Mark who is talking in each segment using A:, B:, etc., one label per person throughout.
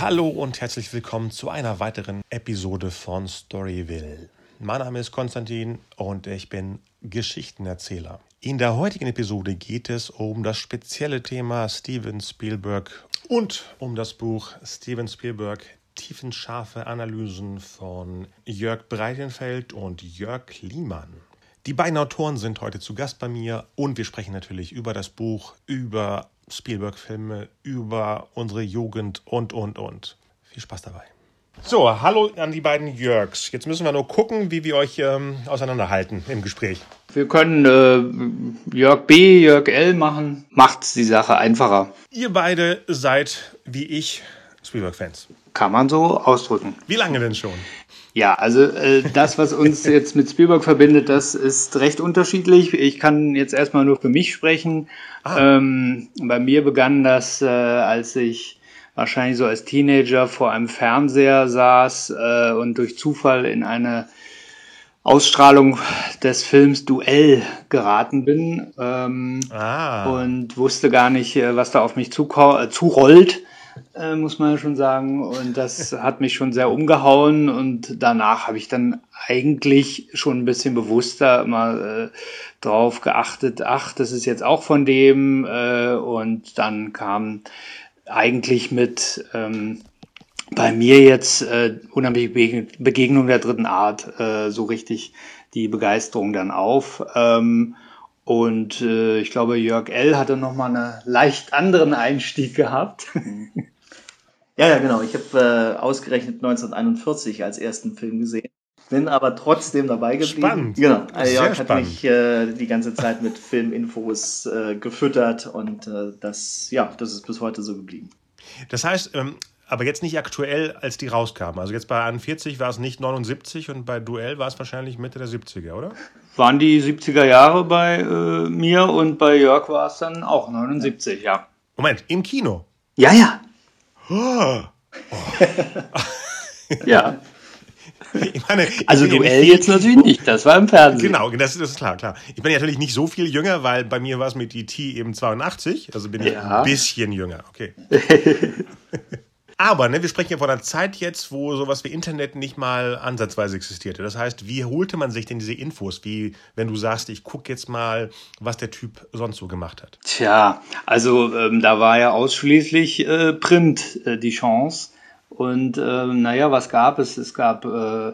A: Hallo und herzlich willkommen zu einer weiteren Episode von Storyville. Mein Name ist Konstantin und ich bin Geschichtenerzähler. In der heutigen Episode geht es um das spezielle Thema Steven Spielberg und um das Buch Steven Spielberg Tiefenscharfe Analysen von Jörg Breitenfeld und Jörg Liemann. Die beiden Autoren sind heute zu Gast bei mir und wir sprechen natürlich über das Buch, über Spielberg-Filme, über unsere Jugend und, und, und. Viel Spaß dabei. So, hallo an die beiden Jörgs. Jetzt müssen wir nur gucken, wie wir euch ähm, auseinanderhalten im Gespräch.
B: Wir können äh, Jörg B, Jörg L machen. Macht die Sache einfacher.
A: Ihr beide seid, wie ich, Spielberg-Fans.
B: Kann man so ausdrücken.
A: Wie lange denn schon?
B: Ja, also äh, das, was uns jetzt mit Spielberg verbindet, das ist recht unterschiedlich. Ich kann jetzt erstmal nur für mich sprechen. Ah. Ähm, bei mir begann das, äh, als ich wahrscheinlich so als Teenager vor einem Fernseher saß äh, und durch Zufall in eine Ausstrahlung des Films Duell geraten bin ähm, ah. und wusste gar nicht, äh, was da auf mich äh, zurollt äh, muss man schon sagen. Und das hat mich schon sehr umgehauen. Und danach habe ich dann eigentlich schon ein bisschen bewusster mal äh, drauf geachtet, ach, das ist jetzt auch von dem. Äh, und dann kam eigentlich mit ähm, bei mir jetzt äh, unheimliche Begegnung der dritten Art äh, so richtig die Begeisterung dann auf. Ähm, und äh, ich glaube, Jörg L. hatte nochmal einen leicht anderen Einstieg gehabt.
C: Ja, ja, genau. Ich habe äh, ausgerechnet 1941 als ersten Film gesehen. Bin aber trotzdem dabei geblieben.
A: Spannend.
C: Genau. Also Jörg hat mich äh, die ganze Zeit mit Filminfos äh, gefüttert und äh, das, ja, das ist bis heute so geblieben.
A: Das heißt, ähm, aber jetzt nicht aktuell, als die rauskamen. Also jetzt bei 41 war es nicht 79 und bei Duell war es wahrscheinlich Mitte der 70er, oder?
B: Waren die 70er Jahre bei äh, mir und bei Jörg war es dann auch 79, ja.
A: Moment, im Kino?
B: Ja, ja. Oh. ja. Ich meine, also Duell jetzt natürlich nicht, das war im Fernsehen.
A: Genau, das, das, ist klar, klar. Ich bin natürlich nicht so viel jünger, weil bei mir war es mit E.T. eben 82, also bin ich ja. ein bisschen jünger, okay. Aber ne, wir sprechen ja von einer Zeit jetzt, wo sowas wie Internet nicht mal ansatzweise existierte. Das heißt, wie holte man sich denn diese Infos? Wie, wenn du sagst, ich gucke jetzt mal, was der Typ sonst so gemacht hat?
B: Tja, also ähm, da war ja ausschließlich äh, Print äh, die Chance. Und äh, naja, was gab es? Es gab äh,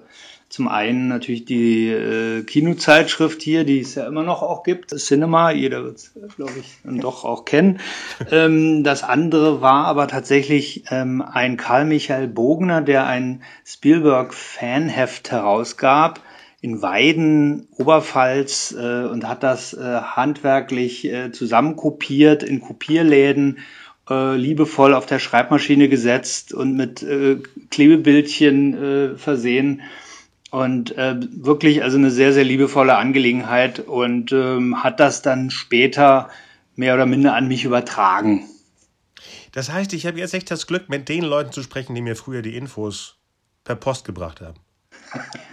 B: zum einen natürlich die äh, Kinozeitschrift hier, die es ja immer noch auch gibt, Cinema, jeder wird es, glaube ich, dann doch auch kennen. Ähm, das andere war aber tatsächlich ähm, ein Karl Michael Bogner, der ein Spielberg-Fanheft herausgab in Weiden, Oberpfalz äh, und hat das äh, handwerklich äh, zusammenkopiert in Kopierläden äh, liebevoll auf der Schreibmaschine gesetzt und mit äh, Klebebildchen äh, versehen. Und äh, wirklich also eine sehr, sehr liebevolle Angelegenheit und ähm, hat das dann später mehr oder minder an mich übertragen.
A: Das heißt, ich habe jetzt echt das Glück, mit den Leuten zu sprechen, die mir früher die Infos per Post gebracht haben.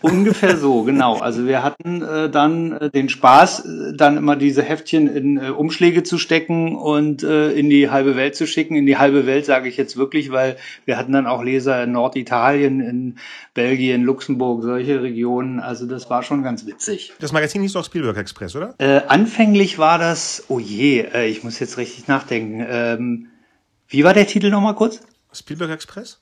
B: Ungefähr so, genau. Also wir hatten äh, dann äh, den Spaß, äh, dann immer diese Heftchen in äh, Umschläge zu stecken und äh, in die halbe Welt zu schicken. In die halbe Welt sage ich jetzt wirklich, weil wir hatten dann auch Leser in Norditalien, in Belgien, Luxemburg, solche Regionen. Also das war schon ganz witzig.
A: Das Magazin hieß doch Spielberg Express, oder?
B: Äh, anfänglich war das, oh je, äh, ich muss jetzt richtig nachdenken. Ähm, wie war der Titel nochmal kurz?
A: Spielberg Express?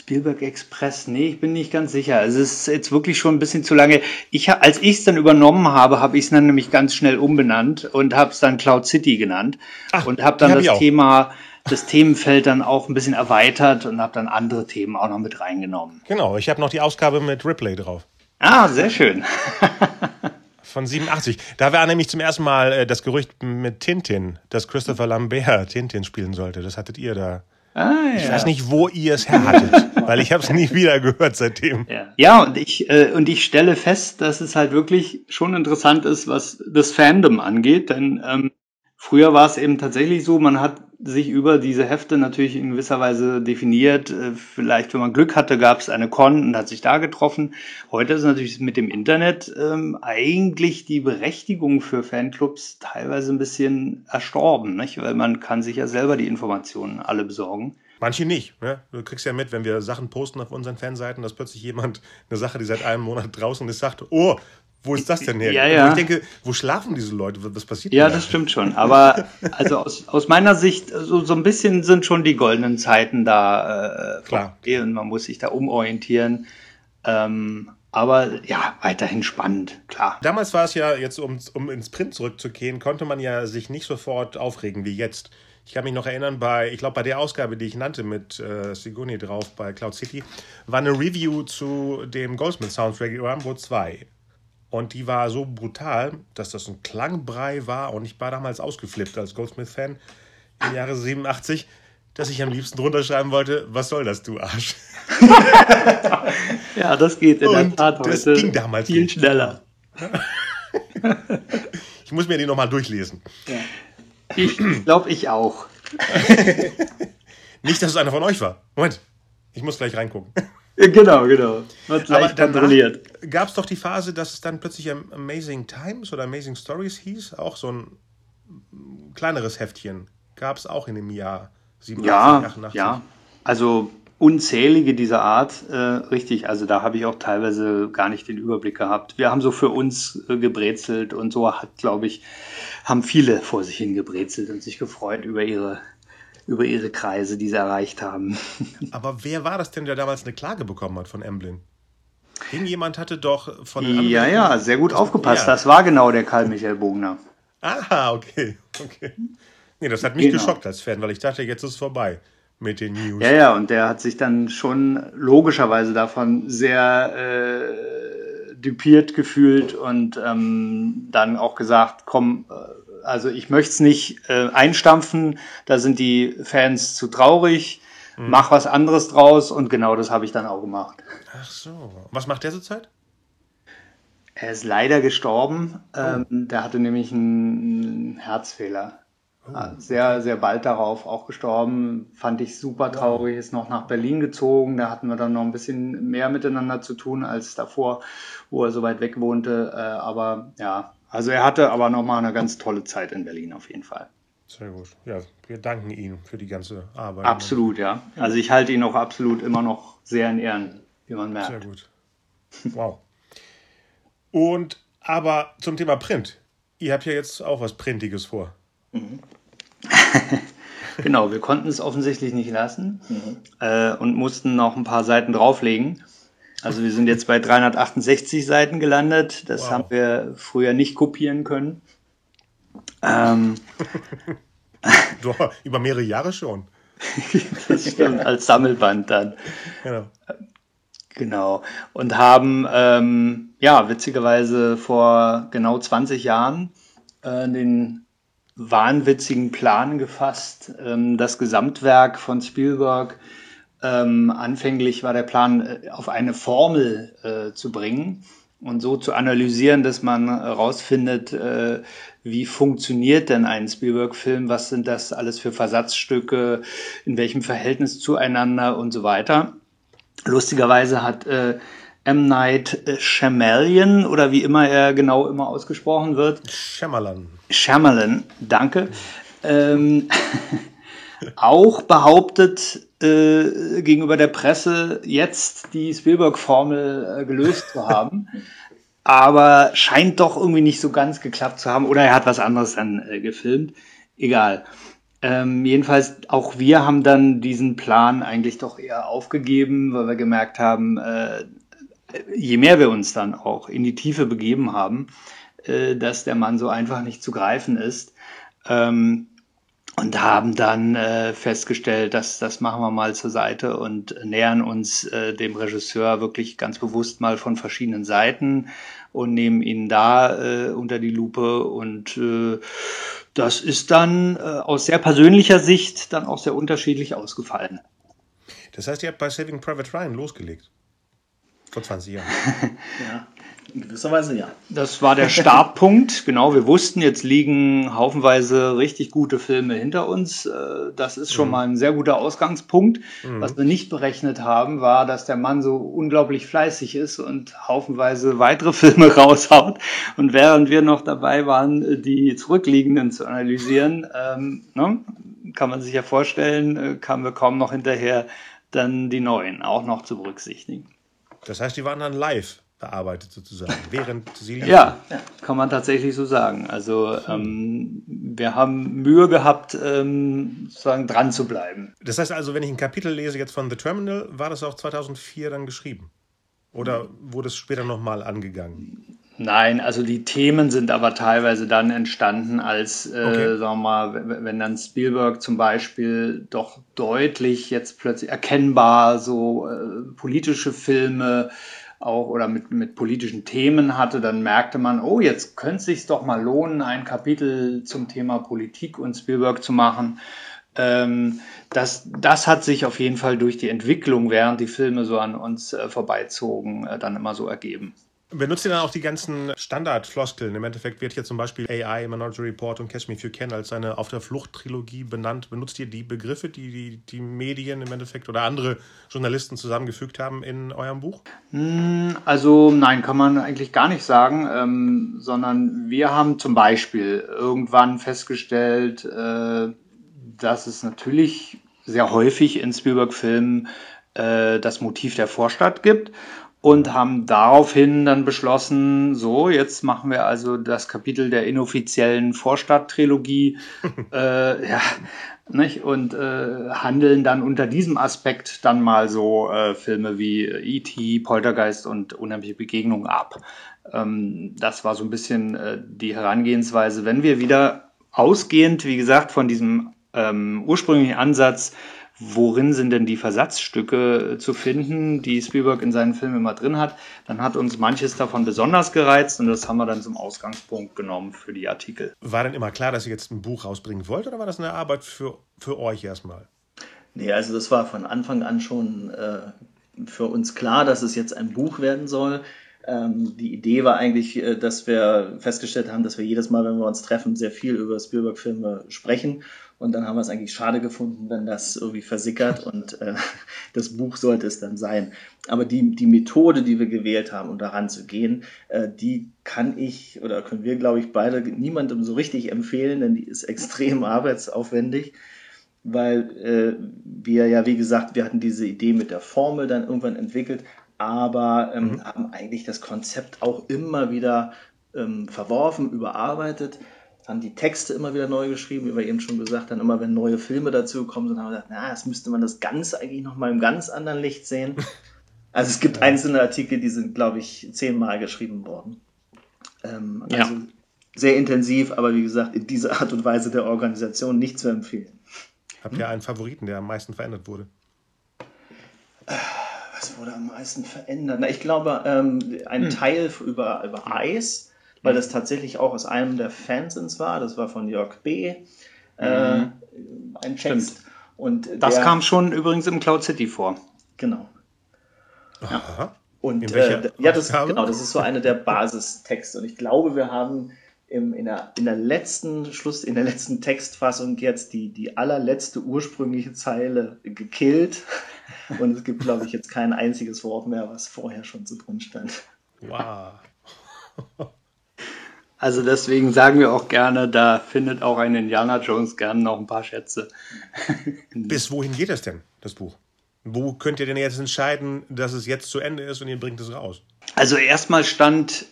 B: Spielberg Express, nee, ich bin nicht ganz sicher. Also es ist jetzt wirklich schon ein bisschen zu lange. Ich, als ich es dann übernommen habe, habe ich es dann nämlich ganz schnell umbenannt und habe es dann Cloud City genannt Ach, und habe dann hab das Thema, das Themenfeld dann auch ein bisschen erweitert und habe dann andere Themen auch noch mit reingenommen.
A: Genau, ich habe noch die Ausgabe mit Ripley drauf.
B: Ah, sehr schön.
A: Von 87. Da war nämlich zum ersten Mal äh, das Gerücht mit Tintin, dass Christopher Lambert Tintin spielen sollte. Das hattet ihr da Ah, ja. Ich weiß nicht, wo ihr es herhattet, weil ich habe es nie wieder gehört seitdem.
B: Ja, ja und, ich, äh, und ich stelle fest, dass es halt wirklich schon interessant ist, was das Fandom angeht, denn ähm, früher war es eben tatsächlich so, man hat sich über diese Hefte natürlich in gewisser Weise definiert. Äh, vielleicht, wenn man Glück hatte, gab es eine Con und hat sich da getroffen. Heute ist natürlich mit dem Internet ähm, eigentlich die Berechtigung für Fanclubs teilweise ein bisschen erstorben, nicht? weil man kann sich ja selber die Informationen alle besorgen.
A: Manche nicht. Ne? Du kriegst ja mit, wenn wir Sachen posten auf unseren Fanseiten, dass plötzlich jemand eine Sache, die seit einem Monat draußen ist, sagt, oh, wo ist das denn her?
B: Ja, ja.
A: Und ich denke, wo schlafen diese Leute? Was passiert
B: Ja,
A: da?
B: das stimmt schon. Aber also aus, aus meiner Sicht, so, so ein bisschen sind schon die goldenen Zeiten da. Äh,
A: Klar.
B: Und man muss sich da umorientieren. Ähm, aber ja, weiterhin spannend, klar.
A: Damals war es ja, jetzt um, um ins Print zurückzugehen, konnte man ja sich nicht sofort aufregen wie jetzt. Ich kann mich noch erinnern, bei, ich glaube, bei der Ausgabe, die ich nannte mit äh, Siguni drauf bei Cloud City, war eine Review zu dem Goldsmith Soundtrack Rambo 2. Und die war so brutal, dass das ein Klangbrei war. Und ich war damals ausgeflippt als Goldsmith-Fan im Jahre 87, dass ich am liebsten drunter schreiben wollte: Was soll das, du Arsch?
B: Ja, das geht in
A: Und
B: der Tat
A: das
B: heute
A: ging damals
B: viel
A: nicht.
B: schneller.
A: Ich muss mir die nochmal durchlesen.
B: Ich glaube, ich auch.
A: Nicht, dass es einer von euch war. Moment, ich muss gleich reingucken.
B: Genau, genau. Wird leicht kontrolliert.
A: gab es doch die Phase, dass es dann plötzlich Am- Amazing Times oder Amazing Stories hieß. Auch so ein kleineres Heftchen. Gab es auch in dem Jahr 87,
B: Ja,
A: 88.
B: ja. Also unzählige dieser Art, äh, richtig. Also da habe ich auch teilweise gar nicht den Überblick gehabt. Wir haben so für uns äh, gebrezelt und so hat, glaube ich, haben viele vor sich hin gebrezelt und sich gefreut über ihre, über ihre Kreise, die sie erreicht haben.
A: Aber wer war das denn, der damals eine Klage bekommen hat von Emblem? Irgendjemand hatte doch von den
B: ja, ja, sehr gut aufgepasst.
A: Ja.
B: Das war genau der Karl Michael Bogner.
A: Ah, okay. okay. Nee, das hat mich
B: Genau.
A: geschockt als Fan, weil ich dachte, jetzt ist es vorbei mit den News.
B: Ja, ja, und der hat sich dann schon logischerweise davon sehr äh, dupiert gefühlt und ähm, dann auch gesagt, komm, äh, also ich möchte es nicht äh, einstampfen, da sind die Fans zu traurig, mach was anderes draus und genau das habe ich dann auch gemacht.
A: Ach so. Was macht der zurzeit?
B: Er ist leider gestorben, ähm, der hatte nämlich einen Herzfehler. Ah, Sehr, sehr bald darauf auch gestorben. Fand ich super traurig. Ist noch nach Berlin gezogen. Da hatten wir dann noch ein bisschen mehr miteinander zu tun als davor, wo er so weit weg wohnte. Äh, aber ja, also er hatte aber noch mal eine ganz tolle Zeit in Berlin auf jeden Fall.
A: Sehr gut. Ja, wir danken ihm für die ganze Arbeit.
B: Absolut, ja. Also ich halte ihn auch absolut immer noch sehr in Ehren, wie man
A: Sehr
B: merkt.
A: gut. Wow. Und aber zum Thema Print. Ihr habt ja jetzt auch was Printiges vor.
B: Genau, wir konnten es offensichtlich nicht lassen äh, und mussten noch ein paar Seiten drauflegen. Also wir sind jetzt bei 368 Seiten gelandet. Das
A: Wow.
B: haben wir früher nicht kopieren können. Ähm,
A: Du, über mehrere Jahre schon.
B: das stimmt, als Sammelband dann.
A: Genau.
B: Genau. Und haben, ähm, ja, witzigerweise vor genau 20 Jahren äh, den wahnwitzigen Plan gefasst, ähm, das Gesamtwerk von Spielberg, ähm, anfänglich war der Plan, äh, auf eine Formel äh, zu bringen und so zu analysieren, dass man herausfindet, äh, wie funktioniert denn ein Spielberg-Film, was sind das alles für Versatzstücke, in welchem Verhältnis zueinander und so weiter. Lustigerweise hat äh, M. Night Shyamalan oder wie immer er genau immer ausgesprochen wird,
A: Shyamalan.
B: Shyamalan, danke, ähm, auch behauptet äh, gegenüber der Presse jetzt die Spielberg-Formel äh, gelöst zu haben. Aber scheint doch irgendwie nicht so ganz geklappt zu haben. Oder er hat was anderes dann äh, gefilmt. Egal. Ähm, jedenfalls, auch wir haben dann diesen Plan eigentlich doch eher aufgegeben, weil wir gemerkt haben, äh, je mehr wir uns dann auch in die Tiefe begeben haben, äh, dass der Mann so einfach nicht zu greifen ist. Ähm, und haben dann äh, festgestellt, dass das machen wir mal zur Seite und nähern uns äh, dem Regisseur wirklich ganz bewusst mal von verschiedenen Seiten und nehmen ihn da äh, unter die Lupe und äh, das ist dann äh, aus sehr persönlicher Sicht dann auch sehr unterschiedlich ausgefallen.
A: Das heißt, ihr habt bei Saving Private Ryan losgelegt. Vor 20 Jahren.
C: Ja, in gewisser Weise ja.
B: Das war der Startpunkt. Genau, wir wussten, jetzt liegen haufenweise richtig gute Filme hinter uns. Äh, Das ist schon mal ein sehr guter Ausgangspunkt. Was wir nicht berechnet haben, war, dass der Mann so unglaublich fleißig ist und haufenweise weitere Filme raushaut. Und während wir noch dabei waren, die zurückliegenden zu analysieren, ähm, ne, kann man sich ja vorstellen, äh, kamen wir kaum noch hinterher, dann die neuen auch noch zu berücksichtigen.
A: Das heißt, die waren dann live bearbeitet sozusagen, während sie.
B: Ja, kann man tatsächlich so sagen. Also ähm, wir haben Mühe gehabt, ähm, sozusagen dran zu bleiben.
A: Das heißt also, wenn ich ein Kapitel lese jetzt von The Terminal, war das auch 2004 dann geschrieben? Oder wurde es später nochmal angegangen?
B: Nein, also die Themen sind aber teilweise dann entstanden, als, äh, okay. sagen wir mal, wenn dann Spielberg zum Beispiel doch deutlich jetzt plötzlich erkennbar so äh, politische Filme auch oder mit, mit politischen Themen hatte, dann merkte man, oh, jetzt könnte es sich doch mal lohnen, ein Kapitel zum Thema Politik und Spielberg zu machen. Ähm, das, das hat sich auf jeden Fall durch die Entwicklung, während die Filme so an uns äh, vorbeizogen, äh, dann immer so ergeben.
A: Benutzt ihr dann auch die ganzen Standardfloskeln? Im Endeffekt wird hier zum Beispiel AI, Minority Report und Catch Me If You Can als seine Auf der Flucht-Trilogie benannt. Benutzt ihr die Begriffe, die, die die Medien im Endeffekt oder andere Journalisten zusammengefügt haben in eurem Buch?
B: Hm, also nein, kann man eigentlich gar nicht sagen, ähm, sondern wir haben zum Beispiel irgendwann festgestellt, äh, dass es natürlich sehr häufig in Spielberg-Filmen äh, das Motiv der Vorstadt gibt und haben daraufhin dann beschlossen, so, jetzt machen wir also das Kapitel der inoffiziellen Vorstadttrilogie äh, ja, nicht? und äh, handeln dann unter diesem Aspekt dann mal so äh, Filme wie E.T., Poltergeist und Unheimliche Begegnung ab. Ähm, das war so ein bisschen äh, die Herangehensweise. Wenn wir wieder ausgehend, wie gesagt, von diesem ähm, ursprünglichen Ansatz, worin sind denn die Versatzstücke äh, zu finden, die Spielberg in seinen Filmen immer drin hat, dann hat uns manches davon besonders gereizt und das haben wir dann zum Ausgangspunkt genommen für die Artikel.
A: War denn immer klar, dass ihr jetzt ein Buch rausbringen wollt oder war das eine Arbeit für, für euch erstmal?
C: Nee, also das war von Anfang an schon äh, für uns klar, dass es jetzt ein Buch werden soll. Ähm, die Idee war eigentlich, äh, dass wir festgestellt haben, dass wir jedes Mal, wenn wir uns treffen, sehr viel über Spielberg-Filme sprechen und dann haben wir es eigentlich schade gefunden, wenn das irgendwie versickert und äh, das Buch sollte es dann sein. Aber die, die Methode, die wir gewählt haben, um daran zu gehen, äh, die kann ich oder können wir, glaube ich, beide niemandem so richtig empfehlen, denn die ist extrem arbeitsaufwendig, weil äh, wir ja, wie gesagt, wir hatten diese Idee mit der Formel dann irgendwann entwickelt, aber ähm, mhm. haben eigentlich das Konzept auch immer wieder ähm, verworfen, überarbeitet dann die Texte immer wieder neu geschrieben, wie wir eben schon gesagt haben, immer wenn neue Filme dazu kommen, dann haben wir gesagt, na, jetzt müsste man das Ganze eigentlich nochmal im ganz anderen Licht sehen. Also es gibt einzelne Artikel, die sind, glaube ich, zehnmal geschrieben worden. Ähm, also ja. sehr intensiv, aber wie gesagt, in dieser Art und Weise der Organisation nicht zu empfehlen.
A: Habt ihr einen Favoriten, der am meisten verändert wurde?
C: Was wurde am meisten verändert? Na, ich glaube, ähm, ein hm. Teil über, über Eis weil das tatsächlich auch aus einem der Fansins war. Das war von Jörg B. Äh, mhm. ein Text. Stimmt.
B: Und das der, kam schon übrigens im Cloud City vor.
C: Genau. Ja. Und äh, ja, das, genau, das ist so eine der Basistexte. Und ich glaube, wir haben im, in, der, in der letzten Schluss, in der letzten Textfassung jetzt die, die allerletzte ursprüngliche Zeile gekillt. Und es gibt, glaube ich, jetzt kein einziges Wort mehr, was vorher schon so drin stand.
A: Wow.
B: Also deswegen sagen wir auch gerne, da findet auch ein Indiana Jones gerne noch ein paar Schätze.
A: Bis wohin geht es denn, das Buch? Wo könnt ihr denn jetzt entscheiden, dass es jetzt zu Ende ist und ihr bringt es raus?
B: Also erstmal stand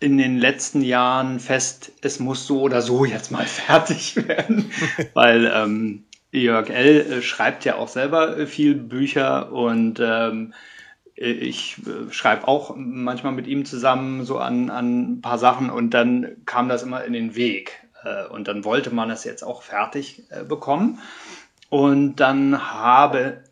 B: in den letzten Jahren fest, es muss so oder so jetzt mal fertig werden, weil ähm, Jörg L. Äh, schreibt ja auch selber äh, viel Bücher und ähm, ich äh, schreibe auch manchmal mit ihm zusammen so an, an ein paar Sachen und dann kam das immer in den Weg. Äh, und dann wollte man es jetzt auch fertig äh, bekommen. Und dann habe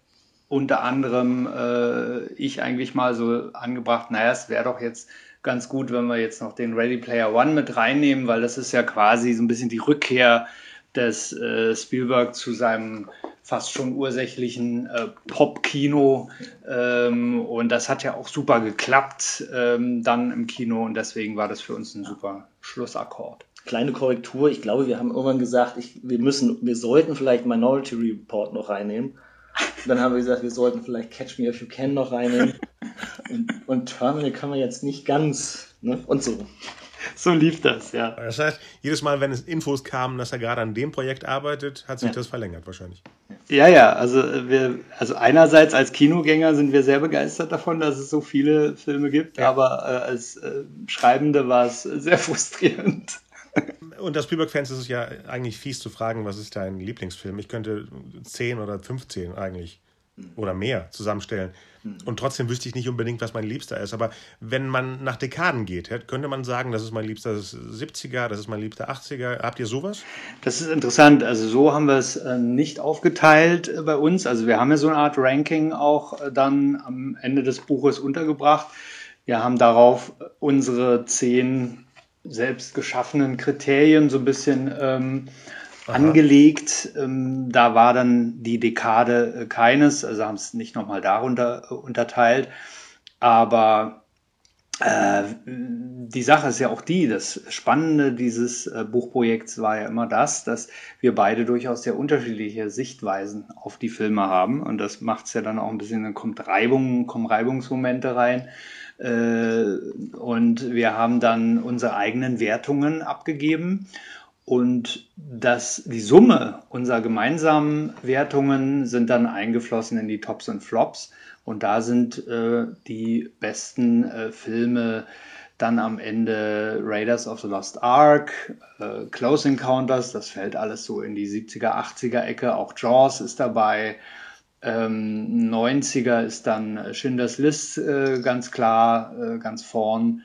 B: unter anderem äh, ich eigentlich mal so angebracht, naja, es wäre doch jetzt ganz gut, wenn wir jetzt noch den Ready Player One mit reinnehmen, weil das ist ja quasi so ein bisschen die Rückkehr des äh, Spielberg zu seinem fast schon ursächlichen äh, Pop-Kino. Ähm, und das hat ja auch super geklappt ähm, dann im Kino und deswegen war das für uns ein super Schlussakkord.
C: Kleine Korrektur, ich glaube, wir haben irgendwann gesagt, ich, wir müssen, wir sollten vielleicht Minority Report noch reinnehmen. Und dann haben wir gesagt, wir sollten vielleicht Catch Me If You Can noch reinnehmen. Und, und Terminal kann man jetzt nicht ganz, ne? Und so.
B: So lief das, ja.
A: Das heißt, jedes Mal, wenn es Infos kamen, dass er gerade an dem Projekt arbeitet, hat sich ja. das verlängert wahrscheinlich.
B: Ja, ja, also wir, also einerseits als Kinogänger sind wir sehr begeistert davon, dass es so viele Filme gibt, ja. aber äh, als äh, Schreibende war es sehr frustrierend.
A: Und das Spielberg-Fans ist es ja eigentlich fies zu fragen, was ist dein Lieblingsfilm? Ich könnte 10 oder 15 eigentlich oder mehr zusammenstellen. Hm. Und trotzdem wüsste ich nicht unbedingt, was mein Liebster ist. Aber wenn man nach Dekaden geht, könnte man sagen, das ist mein liebster 70er, das ist mein liebster 80er. Habt ihr sowas?
B: Das ist interessant. Also so haben wir es äh, nicht aufgeteilt äh, bei uns. Also wir haben ja so eine Art Ranking auch äh, dann am Ende des Buches untergebracht. Wir haben darauf unsere zehn selbst geschaffenen Kriterien so ein bisschen ähm, angelegt. Ähm, da war dann die Dekade äh, keines, also haben es nicht nochmal darunter äh, unterteilt. Aber äh, die Sache ist ja auch die, das Spannende dieses äh, Buchprojekts war ja immer das, dass wir beide durchaus sehr unterschiedliche Sichtweisen auf die Filme haben. Und das macht es ja dann auch ein bisschen, dann kommt Reibung, kommen Reibungsmomente rein. Und wir haben dann unsere eigenen Wertungen abgegeben. Und das, die Summe unserer gemeinsamen Wertungen sind dann eingeflossen in die Tops und Flops. Und da sind äh, die besten äh, Filme dann am Ende Raiders of the Lost Ark, äh, Close Encounters, das fällt alles so in die 70er, 80er Ecke. Auch Jaws ist dabei. Ähm, 90er ist dann Schindlers List äh, ganz klar, äh, ganz vorn.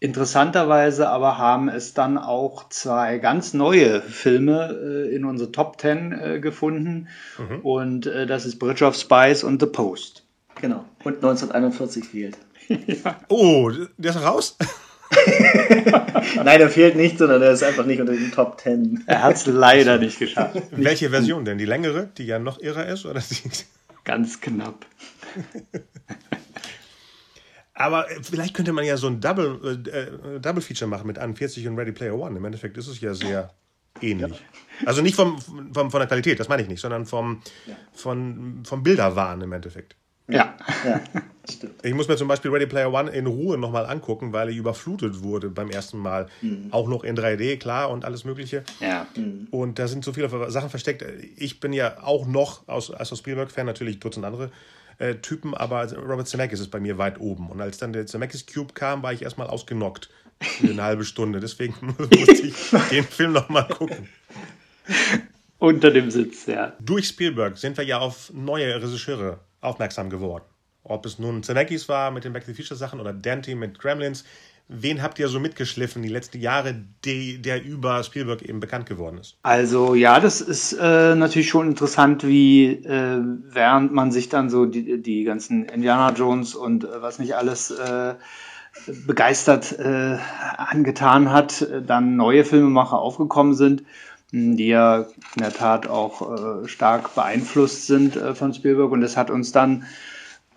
B: Interessanterweise aber haben es dann auch zwei ganz neue Filme äh, in unsere Top Ten äh, gefunden. Mhm. Und äh, das ist Bridge of Spies und The Post.
C: Genau. Und 1941 fehlt.
A: ja. Oh, der ist raus?
C: Nein, der fehlt nicht, sondern er ist einfach nicht unter den Top Ten.
B: Er hat es leider nicht geschafft.
A: Welche Version denn? Die längere, die ja noch irrer ist? Oder
B: Ganz knapp.
A: Aber äh, vielleicht könnte man ja so ein Double, äh, äh Double Feature machen mit 41 und Ready Player One. Im Endeffekt ist es ja sehr ähnlich. Ja. Also nicht vom, vom, von der Qualität, das meine ich nicht, sondern vom, ja. von, vom Bilderwahn im Endeffekt.
B: Ja. ja.
A: Ich muss mir zum Beispiel Ready Player One in Ruhe nochmal angucken, weil ich überflutet wurde beim ersten Mal. Mhm. Auch noch in 3D, klar, und alles Mögliche.
B: Ja.
A: Mhm. Und da sind so viele Sachen versteckt. Ich bin ja auch noch, aus, als Spielberg-Fan, natürlich Dutzend andere äh, Typen, aber Robert Zemeckis ist bei mir weit oben. Und als dann der Zemeckis Cube kam, war ich erstmal ausgenockt für eine halbe Stunde. Deswegen musste ich den Film nochmal gucken.
B: Unter dem Sitz, ja.
A: Durch Spielberg sind wir ja auf neue Regisseure aufmerksam geworden. Ob es nun Zemeckis war mit den Back to the Future Sachen oder Dante mit Gremlins. Wen habt ihr so mitgeschliffen die letzten Jahre, die, der über Spielberg eben bekannt geworden ist?
B: Also ja, das ist äh, natürlich schon interessant, wie äh, während man sich dann so die, die ganzen Indiana Jones und äh, was nicht alles äh, begeistert äh, angetan hat, dann neue Filmemacher aufgekommen sind, die ja in der Tat auch äh, stark beeinflusst sind von Spielberg. Und das hat uns dann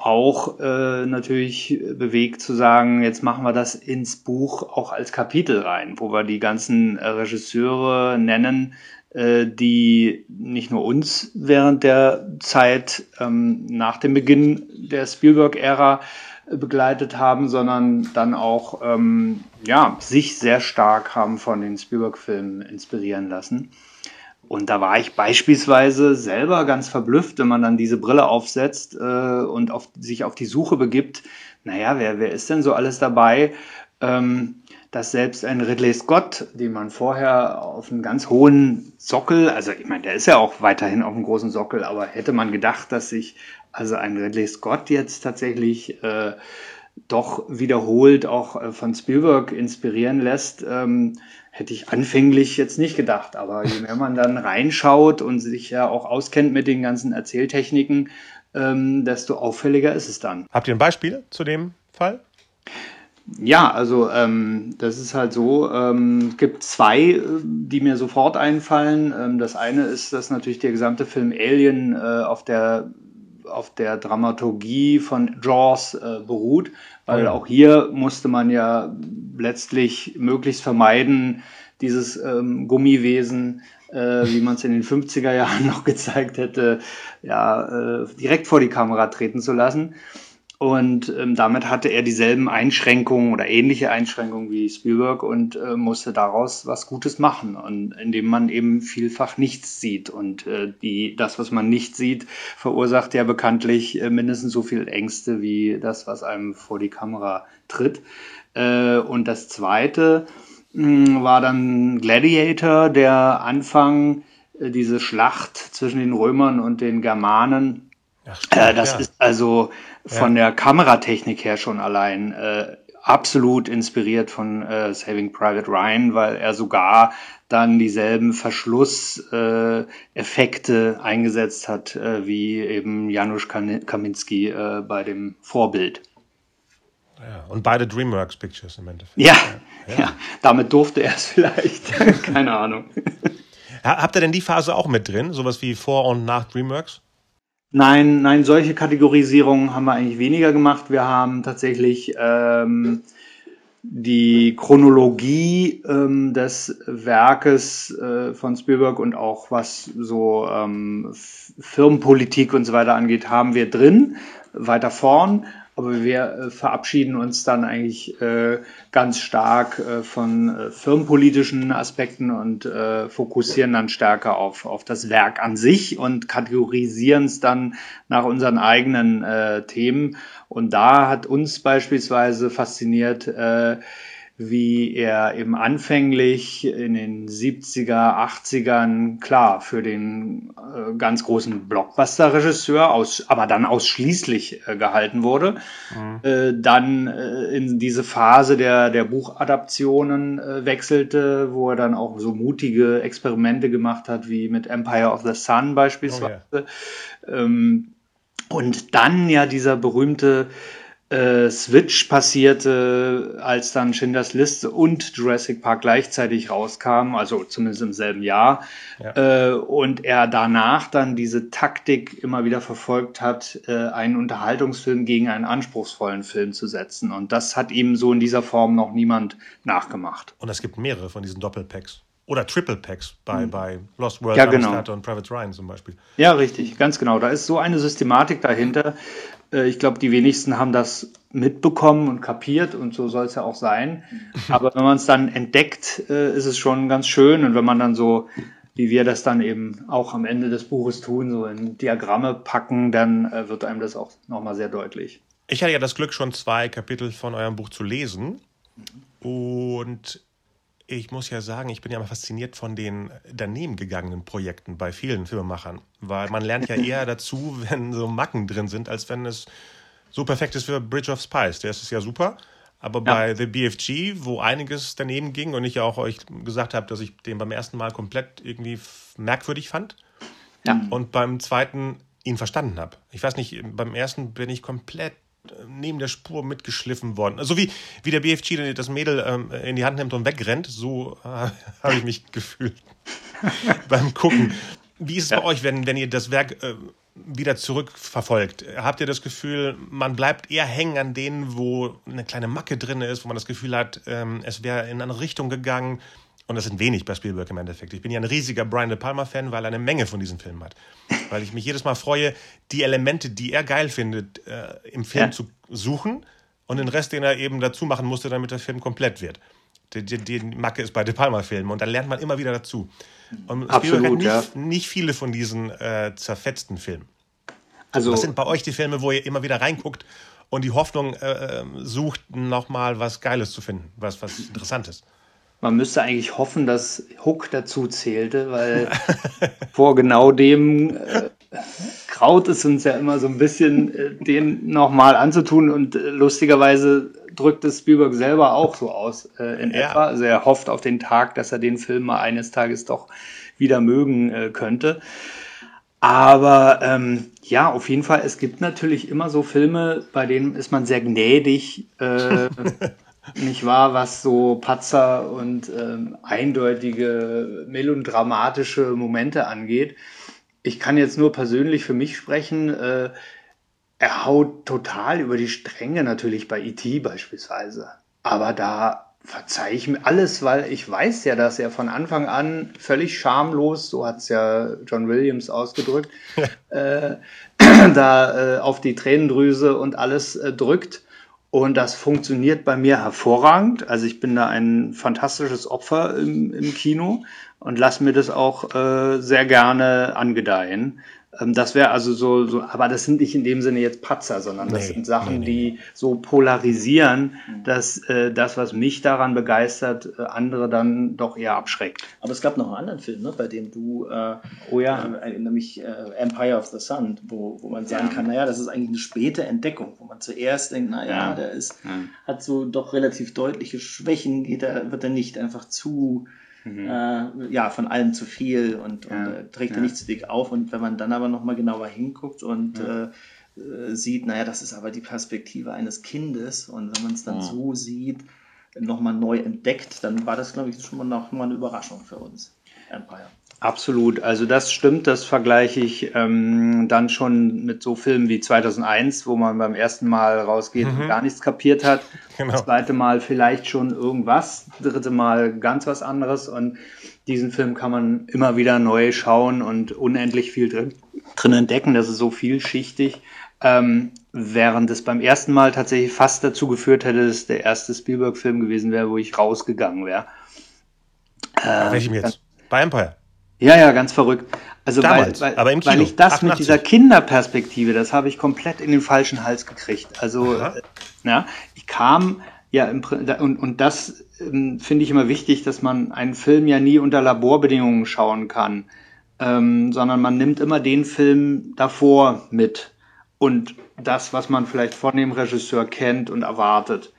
B: auch äh, natürlich bewegt zu sagen, jetzt machen wir das ins Buch auch als Kapitel rein, wo wir die ganzen äh, Regisseure nennen, äh, die nicht nur uns während der Zeit ähm, nach dem Beginn der Spielberg-Ära äh, begleitet haben, sondern dann auch ähm, ja, sich sehr stark haben von den Spielberg-Filmen inspirieren lassen. Und da war ich beispielsweise selber ganz verblüfft, wenn man dann diese Brille aufsetzt äh, und auf, sich auf die Suche begibt. Naja, wer, wer ist denn so alles dabei? Ähm, dass selbst ein Ridley Scott, den man vorher auf einen ganz hohen Sockel, also ich meine, der ist ja auch weiterhin auf einem großen Sockel, aber hätte man gedacht, dass sich also ein Ridley Scott jetzt tatsächlich äh, doch wiederholt auch äh, von Spielberg inspirieren lässt, ähm, hätte ich anfänglich jetzt nicht gedacht. Aber je mehr man dann reinschaut und sich ja auch auskennt mit den ganzen Erzähltechniken, ähm, desto auffälliger ist es dann.
A: Habt ihr ein Beispiel zu dem Fall?
B: Ja, also ähm, das ist halt so, ähm, es gibt zwei, äh, die mir sofort einfallen. Ähm, das eine ist, dass natürlich der gesamte Film Alien äh, auf der auf der Dramaturgie von Jaws äh, beruht, weil auch hier musste man ja letztlich möglichst vermeiden, dieses ähm, Gummiwesen, äh, wie man es in den 50er Jahren noch gezeigt hätte, ja, äh, direkt vor die Kamera treten zu lassen. Und ähm, damit hatte er dieselben Einschränkungen oder ähnliche Einschränkungen wie Spielberg und äh, musste daraus was Gutes machen, und indem man eben vielfach nichts sieht. Und äh, die, das, was man nicht sieht, verursacht ja bekanntlich äh, mindestens so viel Ängste wie das, was einem vor die Kamera tritt. Äh, und das Zweite mh, hm, war dann Gladiator, der Anfang äh, diese Schlacht zwischen den Römern und den Germanen. Ach, stimmt, äh, das ja. ist also von ja. der Kameratechnik her schon allein äh, absolut inspiriert von äh, Saving Private Ryan, weil er sogar dann dieselben Verschlusseffekte äh, eingesetzt hat, äh, wie eben Janusz Kaminski äh, bei dem Vorbild.
A: Ja, und beide DreamWorks Pictures im Endeffekt.
B: Ja, ja. ja damit durfte er es vielleicht. Keine Ahnung.
A: Habt ihr denn die Phase auch mit drin? Sowas wie vor und nach DreamWorks?
B: Nein, nein, solche Kategorisierungen haben wir eigentlich weniger gemacht. Wir haben tatsächlich ähm, die Chronologie ähm, des Werkes äh, von Spielberg und auch was so ähm, Firmenpolitik und so weiter angeht, haben wir drin, weiter vorn. Aber wir äh, verabschieden uns dann eigentlich äh, ganz stark äh, von firmenpolitischen Aspekten und fokussieren dann stärker auf, auf das Werk an sich und kategorisieren es dann nach unseren eigenen Themen. Und da hat uns beispielsweise fasziniert, wie er eben anfänglich in den 70er, 80ern, klar, für den äh, ganz großen Blockbuster-Regisseur, aus, aber dann ausschließlich äh, gehalten wurde. Mhm. Äh, dann äh, in diese Phase der, der Buchadaptionen äh, wechselte, wo er dann auch so mutige Experimente gemacht hat, wie mit Empire of the Sun beispielsweise. Oh, yeah. ähm, und dann ja dieser berühmte äh, Switch passierte, als dann Schindlers Liste und Jurassic Park gleichzeitig rauskamen, also zumindest im selben Jahr. Ja. Äh, und er danach dann diese Taktik immer wieder verfolgt hat, äh, einen Unterhaltungsfilm gegen einen anspruchsvollen Film zu setzen. Und das hat ihm so in dieser Form noch niemand nachgemacht.
A: Und es gibt mehrere von diesen Doppelpacks. Oder Triple Packs bei, mhm. bei Lost World
B: ja, genau.
A: und Private Ryan zum Beispiel.
B: Ja, richtig, ganz genau. Da ist so eine Systematik dahinter. Äh, ich glaube, die wenigsten haben das mitbekommen und kapiert und so soll es ja auch sein. Aber wenn man es dann entdeckt, äh, ist es schon ganz schön. Und wenn man dann so, wie wir das dann eben auch am Ende des Buches tun, so in Diagramme packen, dann äh, wird einem das auch nochmal sehr deutlich.
A: Ich hatte ja das Glück, schon zwei Kapitel von eurem Buch zu lesen. Und ich muss ja sagen, ich bin ja immer fasziniert von den daneben gegangenen Projekten bei vielen Filmemachern, weil man lernt ja eher dazu, wenn so Macken drin sind, als wenn es so perfekt ist für Bridge of Spies. Der ist es ja super. Aber ja. bei The BFG, wo einiges daneben ging und ich ja auch euch gesagt habe, dass ich den beim ersten Mal komplett irgendwie merkwürdig fand ja. und beim zweiten ihn verstanden habe. Ich weiß nicht, beim ersten bin ich komplett neben der Spur mitgeschliffen worden. So also wie, wie der BFG das Mädel ähm, in die Hand nimmt und wegrennt, so äh, habe ich mich gefühlt beim Gucken. Wie ist es ja. bei euch, wenn, wenn ihr das Werk äh, wieder zurückverfolgt? Habt ihr das Gefühl, man bleibt eher hängen an denen, wo eine kleine Macke drin ist, wo man das Gefühl hat, ähm, es wäre in eine Richtung gegangen? Und das sind wenig bei Spielberg im Endeffekt. Ich bin ja ein riesiger Brian De Palma-Fan, weil er eine Menge von diesen Filmen hat. Weil ich mich jedes Mal freue, die Elemente, die er geil findet, äh, im Film ja. zu suchen und den Rest, den er eben dazu machen musste, damit der Film komplett wird. Die, die, die Macke ist bei De Palma-Filmen und da lernt man immer wieder dazu. Und Absolut, Spielberg hat nicht, ja. nicht viele von diesen äh, zerfetzten Filmen. Also, Was sind bei euch die Filme, wo ihr immer wieder reinguckt und die Hoffnung äh, äh sucht, nochmal was Geiles zu finden, was, was Interessantes?
B: Man müsste eigentlich hoffen, dass Hook dazu zählte, weil vor genau dem äh, kraut es uns ja immer so ein bisschen, äh, den nochmal anzutun. Und äh, lustigerweise drückt es Spielberg selber auch so aus äh, in ja. etwa. Also er hofft auf den Tag, dass er den Film mal eines Tages doch wieder mögen äh, könnte. Aber ähm, ja, auf jeden Fall, es gibt natürlich immer so Filme, bei denen ist man sehr gnädig. Nicht wahr, was so Patzer und ähm, eindeutige melodramatische Momente angeht. Ich kann jetzt nur persönlich für mich sprechen. Äh, er haut total über die Stränge natürlich bei E.T. beispielsweise. Aber da verzeihe ich mir alles, weil ich weiß ja, dass er von Anfang an völlig schamlos, so hat es ja John Williams ausgedrückt, äh, da äh, auf die Tränendrüse und alles äh, drückt. Und das funktioniert bei mir hervorragend. Also ich bin da ein fantastisches Opfer im, im Kino und lasse mir das auch äh, sehr gerne angedeihen. Ähm, das wäre also so, so, aber das sind nicht in dem Sinne jetzt Patzer, sondern das nee, sind Sachen, nee, nee. die so polarisieren, mhm. dass äh, das, was mich daran begeistert, äh, andere dann doch eher abschreckt.
C: Aber es gab noch einen anderen Film, ne, bei dem du, äh, oh ja, äh, nämlich äh, Empire of the Sun, wo, wo man sagen ja. kann, naja, das ist eigentlich eine späte Entdeckung, wo man zuerst denkt, naja, ja. der ist, ja. hat so doch relativ deutliche Schwächen, geht er, wird er nicht einfach zu Mhm. Äh, ja, von allem zu viel und, ja. und äh, trägt ja. er nicht zu dick auf. Und wenn man dann aber nochmal genauer hinguckt und ja. äh, äh sieht, naja, das ist aber die Perspektive eines Kindes und wenn man es dann ja. so sieht, nochmal neu entdeckt, dann war das, glaube ich, schon mal nochmal eine Überraschung für uns. Empire.
B: Absolut, also das stimmt, das vergleiche ich ähm, dann schon mit so Filmen wie 2001, wo man beim ersten Mal rausgeht mhm. und gar nichts kapiert hat, genau. das zweite Mal vielleicht schon irgendwas, dritte Mal ganz was anderes und diesen Film kann man immer wieder neu schauen und unendlich viel drin, drin entdecken, das ist so vielschichtig, ähm, während es beim ersten Mal tatsächlich fast dazu geführt hätte, dass es der erste Spielberg-Film gewesen wäre, wo ich rausgegangen wäre.
A: Äh, welchem jetzt? Bei Empire?
B: Ja, ja, ganz verrückt. Also Damals, weil, weil, weil ich das 88. mit dieser Kinderperspektive, das habe ich komplett in den falschen Hals gekriegt. Also äh, ja, ich kam ja im, und, und das ähm, finde ich immer wichtig, dass man einen Film ja nie unter Laborbedingungen schauen kann, ähm, sondern man nimmt immer den Film davor mit und das, was man vielleicht von dem Regisseur kennt und erwartet.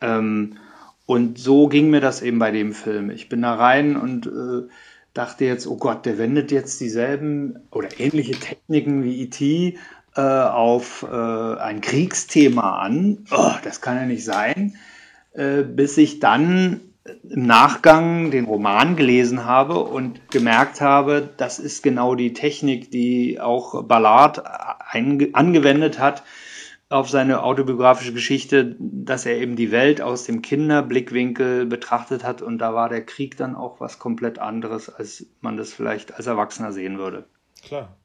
B: Ähm, und so ging mir das eben bei dem Film. Ich bin da rein und äh, dachte jetzt, oh Gott, der wendet jetzt dieselben oder ähnliche Techniken wie IT äh, auf äh, ein Kriegsthema an. Oh, das kann ja nicht sein. Äh, bis ich dann im Nachgang den Roman gelesen habe und gemerkt habe, das ist genau die Technik, die auch Ballard angewendet hat, auf seine autobiografische Geschichte, dass er eben die Welt aus dem Kinderblickwinkel betrachtet hat und da war der Krieg dann auch was komplett anderes, als man das vielleicht als Erwachsener sehen würde.
A: Klar.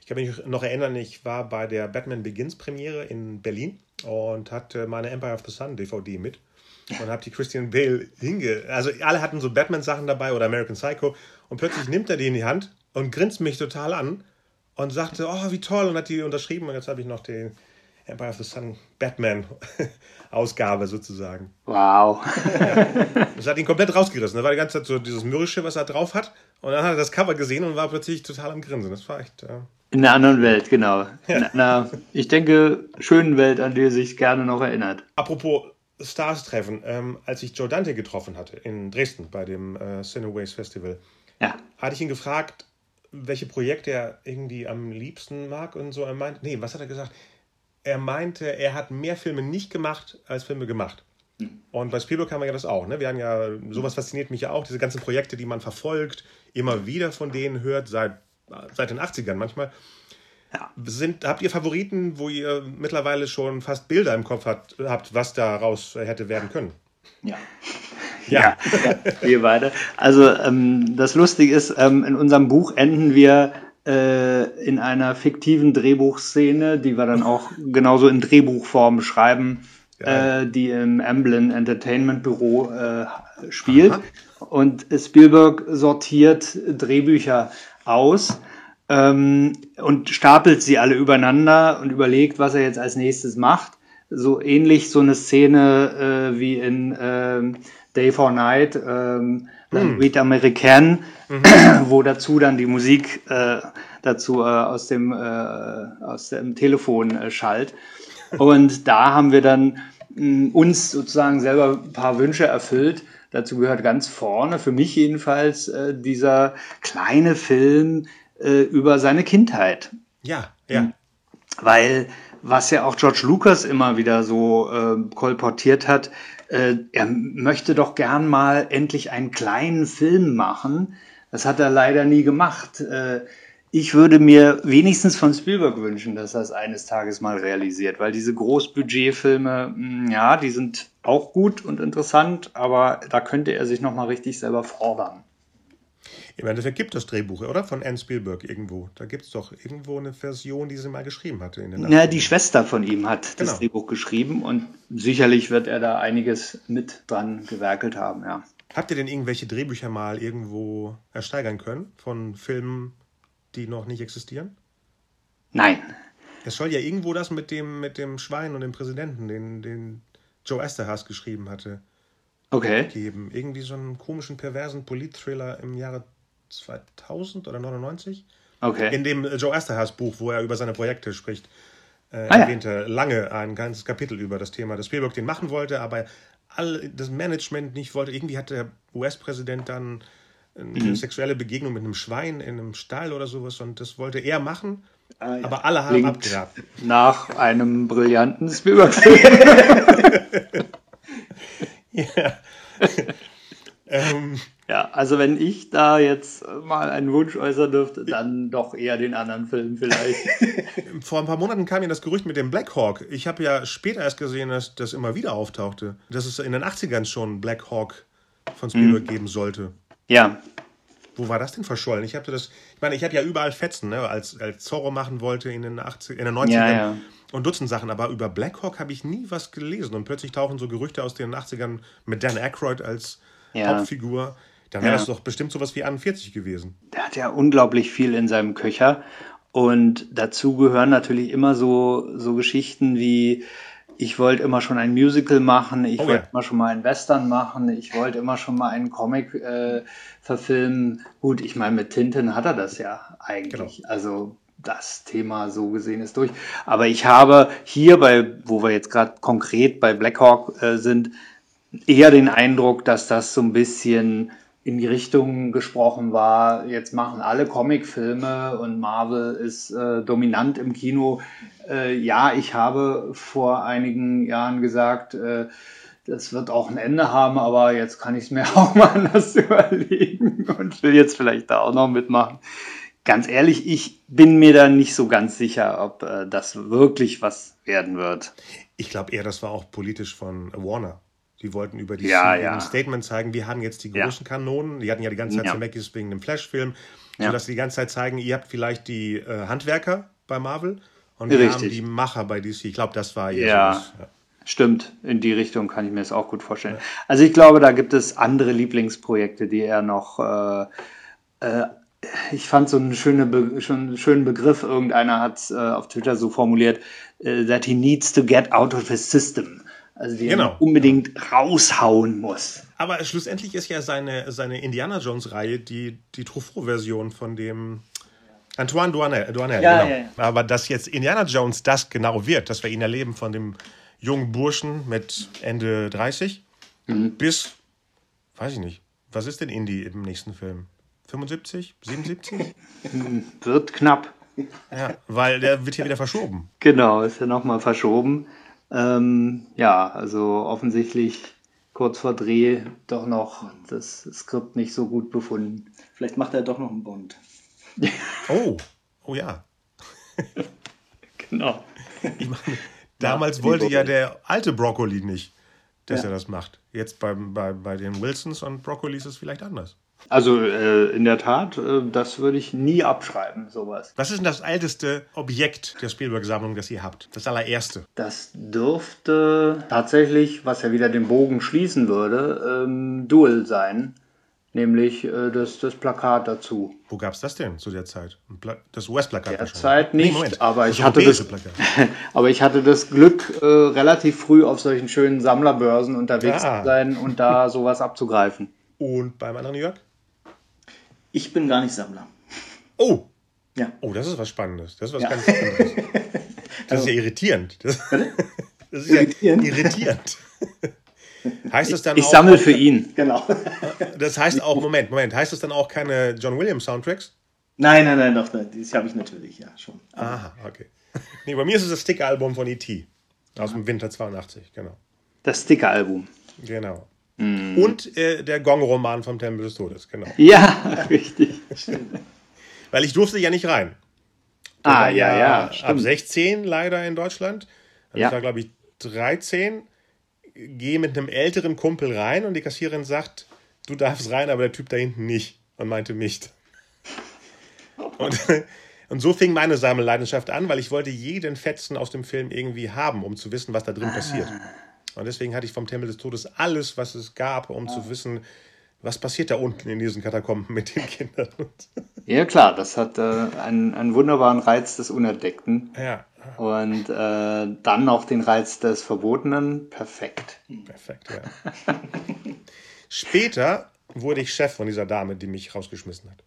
A: Ich kann mich noch erinnern, ich war bei der Batman Begins Premiere in Berlin und hatte meine Empire of the Sun DVD mit und habe die Christian Bale hinge... Also alle hatten so Batman-Sachen dabei oder American Psycho und plötzlich nimmt er die in die Hand und grinst mich total an und sagte, oh, wie toll und hat die unterschrieben und jetzt habe ich noch den Empire of the Sun Batman Ausgabe sozusagen.
B: Wow.
A: das hat ihn komplett rausgerissen. Da war die ganze Zeit so dieses Mürrische, was er drauf hat. Und dann hat er das Cover gesehen und war plötzlich total am Grinsen. Das war echt. Äh
B: in einer anderen Welt, genau. Ja. In einer, ich denke, schönen Welt, an die er sich gerne noch erinnert.
A: Apropos Stars-Treffen, ähm, als ich Joe Dante getroffen hatte in Dresden bei dem äh, Cineways Festival, ja. hatte ich ihn gefragt, welche Projekte er irgendwie am liebsten mag und so. Er meint, nee, was hat er gesagt? Er meinte, er hat mehr Filme nicht gemacht als Filme gemacht. Hm. Und bei Spielberg haben wir ja das auch. Ne? Wir haben ja, sowas fasziniert mich ja auch, diese ganzen Projekte, die man verfolgt, immer wieder von denen hört, seit, seit den 80ern manchmal. Ja. Sind, habt ihr Favoriten, wo ihr mittlerweile schon fast Bilder im Kopf hat, habt, was daraus hätte werden können?
B: Ja. Ja, ja wir beide. Also ähm, das Lustige ist, ähm, in unserem Buch enden wir äh, in einer fiktiven Drehbuchszene, die wir dann auch genauso in Drehbuchform schreiben, äh, die im Amblin Entertainment Büro äh, spielt. Aha. Und Spielberg sortiert Drehbücher aus ähm, und stapelt sie alle übereinander und überlegt, was er jetzt als nächstes macht. So ähnlich so eine Szene äh, wie in ähm, Day for Night, ähm, hm. Read American, mhm. wo dazu dann die Musik äh, dazu äh, aus, dem, äh, aus dem Telefon äh, schallt. Und da haben wir dann mh, mm, uns sozusagen selber ein paar Wünsche erfüllt. Dazu gehört ganz vorne, für mich jedenfalls, äh, dieser kleine Film äh, über seine Kindheit.
A: Ja, ja.
B: Weil was ja auch George Lucas immer wieder so kolportiert hat, äh, er möchte doch gern mal endlich einen kleinen Film machen. Das hat er leider nie gemacht. Äh, ich würde mir wenigstens von Spielberg wünschen, dass das eines Tages mal realisiert, weil diese Großbudgetfilme, hm, ja, die sind auch gut und interessant, aber da könnte er sich noch mal richtig selber fordern.
A: Meine, dafür gibt das Drehbuch, oder? Von Anne Spielberg irgendwo. Da gibt es doch irgendwo eine Version, die sie mal geschrieben hatte. In
B: den ja, die Schwester von ihm hat genau. das Drehbuch geschrieben und sicherlich wird er da einiges mit dran gewerkelt haben, ja.
A: Habt ihr denn irgendwelche Drehbücher mal irgendwo ersteigern können von Filmen, die noch nicht existieren?
B: Nein.
A: Es soll ja irgendwo das mit dem, mit dem Schwein und dem Präsidenten, den, den Joe Esterhaas geschrieben hatte,
B: okay.
A: geben. Irgendwie so einen komischen, perversen Polit-Thriller im Jahre 2000 oder 99.
B: Okay.
A: In dem Joe Esterhaas Buch, wo er über seine Projekte spricht, äh, ah, erwähnte ja. lange ein ganzes Kapitel über das Thema, dass Spielberg den machen wollte, aber all, das Management nicht wollte. Irgendwie hat der US-Präsident dann eine mhm. sexuelle Begegnung mit einem Schwein in einem Stall oder sowas und das wollte er machen, ah, ja. aber alle haben abgeraten.
B: Nach einem brillanten Spielberg-Film. ja. ähm, ja, also wenn ich da jetzt mal einen Wunsch äußern dürfte, dann doch eher den anderen Film vielleicht.
A: Vor ein paar Monaten kam ja das Gerücht mit dem Black Hawk. Ich habe ja später erst gesehen, dass das immer wieder auftauchte. Dass es in den 80ern schon Black Hawk von Spielberg mhm. geben sollte.
B: Ja.
A: Wo war das denn verschollen? Ich habe das, ich meine, ich habe ja überall Fetzen, ne, als, als Zorro machen wollte in den 80, in den 90ern. Ja, ja. Und Dutzend Sachen, aber über Black Hawk habe ich nie was gelesen. Und plötzlich tauchen so Gerüchte aus den 80ern mit Dan Aykroyd als ja. Hauptfigur. Dann wäre das doch bestimmt sowas wie 41 gewesen.
B: Der hat ja unglaublich viel in seinem Köcher. Und dazu gehören natürlich immer so, so Geschichten wie ich wollte immer schon ein Musical machen, ich oh, wollte ja. immer schon mal einen Western machen, ich wollte immer schon mal einen Comic äh, verfilmen. Gut, ich meine, mit Tintin hat er das ja eigentlich. Genau. Also das Thema so gesehen ist durch. Aber ich habe hier, bei, wo wir jetzt gerade konkret bei Blackhawk äh, sind, eher den Eindruck, dass das so ein bisschen in die Richtung gesprochen war, jetzt machen alle Comicfilme und Marvel ist äh, dominant im Kino. Äh, ja, ich habe vor einigen Jahren gesagt, äh, das wird auch ein Ende haben, aber jetzt kann ich es mir auch mal anders überlegen und will jetzt vielleicht da auch noch mitmachen. Ganz ehrlich, ich bin mir da nicht so ganz sicher, ob äh, das wirklich was werden wird.
A: Ich glaube eher, das war auch politisch von Warner. Die wollten über die
B: ja, ja.
A: Statement zeigen, wir haben jetzt die großen ja. Kanonen. Die hatten ja die ganze Zeit ja. Zemeckis wegen dem Flash-Film, sodass sie die ganze Zeit zeigen, ihr habt vielleicht die äh, Handwerker bei Marvel und wir Richtig. haben die Macher bei DC. Ich glaube, das war
B: ihr ja. ja. Stimmt, in die Richtung kann ich mir das auch gut vorstellen. Also ich glaube, da gibt es andere Lieblingsprojekte, die er noch äh, äh, ich fand so einen schönen, Be schon schönen Begriff, irgendeiner hat es äh, auf Twitter so formuliert, äh, that he needs to get out of his system. Also die genau. unbedingt raushauen muss.
A: Aber schlussendlich ist ja seine, seine Indiana Jones-Reihe die, die Truffaut-Version von dem Antoine Douanel. Douanel ja, genau. ja, ja. Aber dass jetzt Indiana Jones das genau wird, dass wir ihn erleben von dem jungen Burschen mit Ende 30 mhm. bis, weiß ich nicht, was ist denn Indy im nächsten Film? 75? 77?
B: wird knapp.
A: Ja, weil der wird hier wieder verschoben.
B: Genau, ist ja nochmal verschoben. Ähm, ja, also offensichtlich kurz vor Dreh doch noch das Skript nicht so gut befunden.
C: Vielleicht macht er doch noch einen Bond.
A: oh, oh ja.
B: genau.
A: Meine, damals ja, wollte ja der alte Broccoli nicht, dass ja. er das macht. Jetzt bei, bei, bei den Wilsons und Broccoli ist es vielleicht anders.
B: Also äh, in der Tat, äh, das würde ich nie abschreiben, sowas.
A: Was ist denn das älteste Objekt der Spielberg-Sammlung, das ihr habt? Das allererste?
B: Das dürfte tatsächlich, was ja wieder den Bogen schließen würde, ähm, Duel sein. Nämlich äh, das, das Plakat dazu.
A: Wo gab es das denn zu der Zeit? Das US-Plakat
B: wahrscheinlich. Zeit nicht, nee, aber, ich hatte das, aber ich hatte das Glück, äh, relativ früh auf solchen schönen Sammlerbörsen unterwegs ah. zu sein und da sowas abzugreifen.
A: Und beim anderen Jörg?
C: Ich bin gar nicht Sammler.
A: Oh! Ja. Oh, das ist was Spannendes. Das ist was ja. ganz anderes. Das ist ja irritierend. Das, das ist irritierend. ja irritierend. heißt das dann
B: ich, auch, sammle für ihn.
C: Genau.
A: Das heißt auch, Moment, Moment, heißt das dann auch keine John Williams Soundtracks?
C: Nein, nein, nein, doch, das habe ich natürlich, ja, schon.
A: Aha, okay. Nee, bei mir ist es das Sticker-Album von E.T. Aus ja. dem Winter 82, genau.
B: Das Sticker-Album.
A: Genau. Mm. Und äh, der Gong-Roman vom Tempel des Todes, genau.
B: Ja, richtig.
A: Weil ich durfte ja nicht rein.
B: ah, ja, ja.
A: Ab
B: Stimmt.
A: 16 leider in Deutschland. Also
B: Ja.
A: Ich war, glaube ich, 13. Gehe mit einem älteren Kumpel rein und die Kassiererin sagt, du darfst rein, aber der Typ da hinten nicht. Und meinte nicht. Und, und so fing meine Sammelleidenschaft an, weil ich wollte jeden Fetzen aus dem Film irgendwie haben, um zu wissen, was da drin passiert. Und deswegen hatte ich vom Tempel des Todes alles, was es gab, um zu wissen, was passiert da unten in diesen Katakomben mit den Kindern.
B: Ja, klar, das hat äh, einen, einen wunderbaren Reiz des Unentdeckten.
A: ja,
B: Und äh, dann noch den Reiz des Verbotenen. Perfekt.
A: perfekt, ja. Später wurde ich Chef von dieser Dame, die mich rausgeschmissen hat.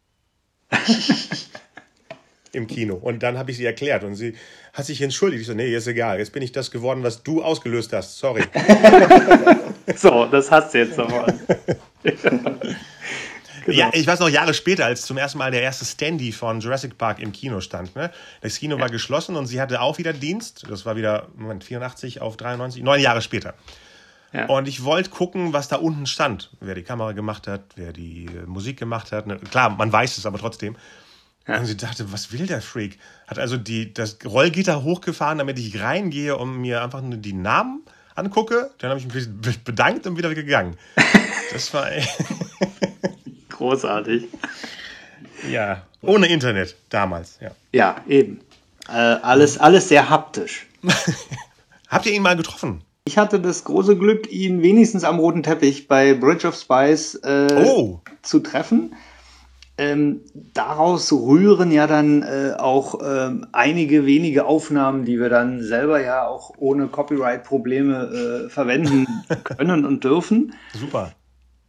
A: Im Kino. Und dann habe ich sie erklärt und sie hat sich entschuldigt. Ich so, nee, ist egal. Jetzt bin ich das geworden, was du ausgelöst hast. Sorry.
B: So, das hast du jetzt nochmal.
A: Ja, ich weiß noch Jahre später, als zum ersten Mal der erste Standy von Jurassic Park im Kino stand. Ne? Das Kino war geschlossen und sie hatte auch wieder Dienst. Das war wieder Moment, 84 auf 93, neun Jahre später.
B: Ja.
A: Und ich wollte gucken, was da unten stand. Wer die Kamera gemacht hat, wer die äh, Musik gemacht hat. Ne? Klar, man weiß es aber trotzdem. Und sie dachte, was will der Freak? Hat also die, das Rollgitter hochgefahren, damit ich reingehe und mir einfach nur die Namen angucke. Dann habe ich mich be- bedankt und wieder gegangen. Das war
B: Großartig.
A: ja ohne Internet damals. Ja.
B: Ja, eben. Äh, alles, alles sehr haptisch.
A: Habt ihr ihn mal getroffen?
B: Ich hatte das große Glück, ihn wenigstens am roten Teppich bei Bridge of Spies äh,
A: Oh,
B: zu treffen. Ähm, daraus rühren ja dann äh, auch ähm, einige wenige Aufnahmen, die wir dann selber ja auch ohne Copyright-Probleme äh, verwenden können und dürfen.
A: super.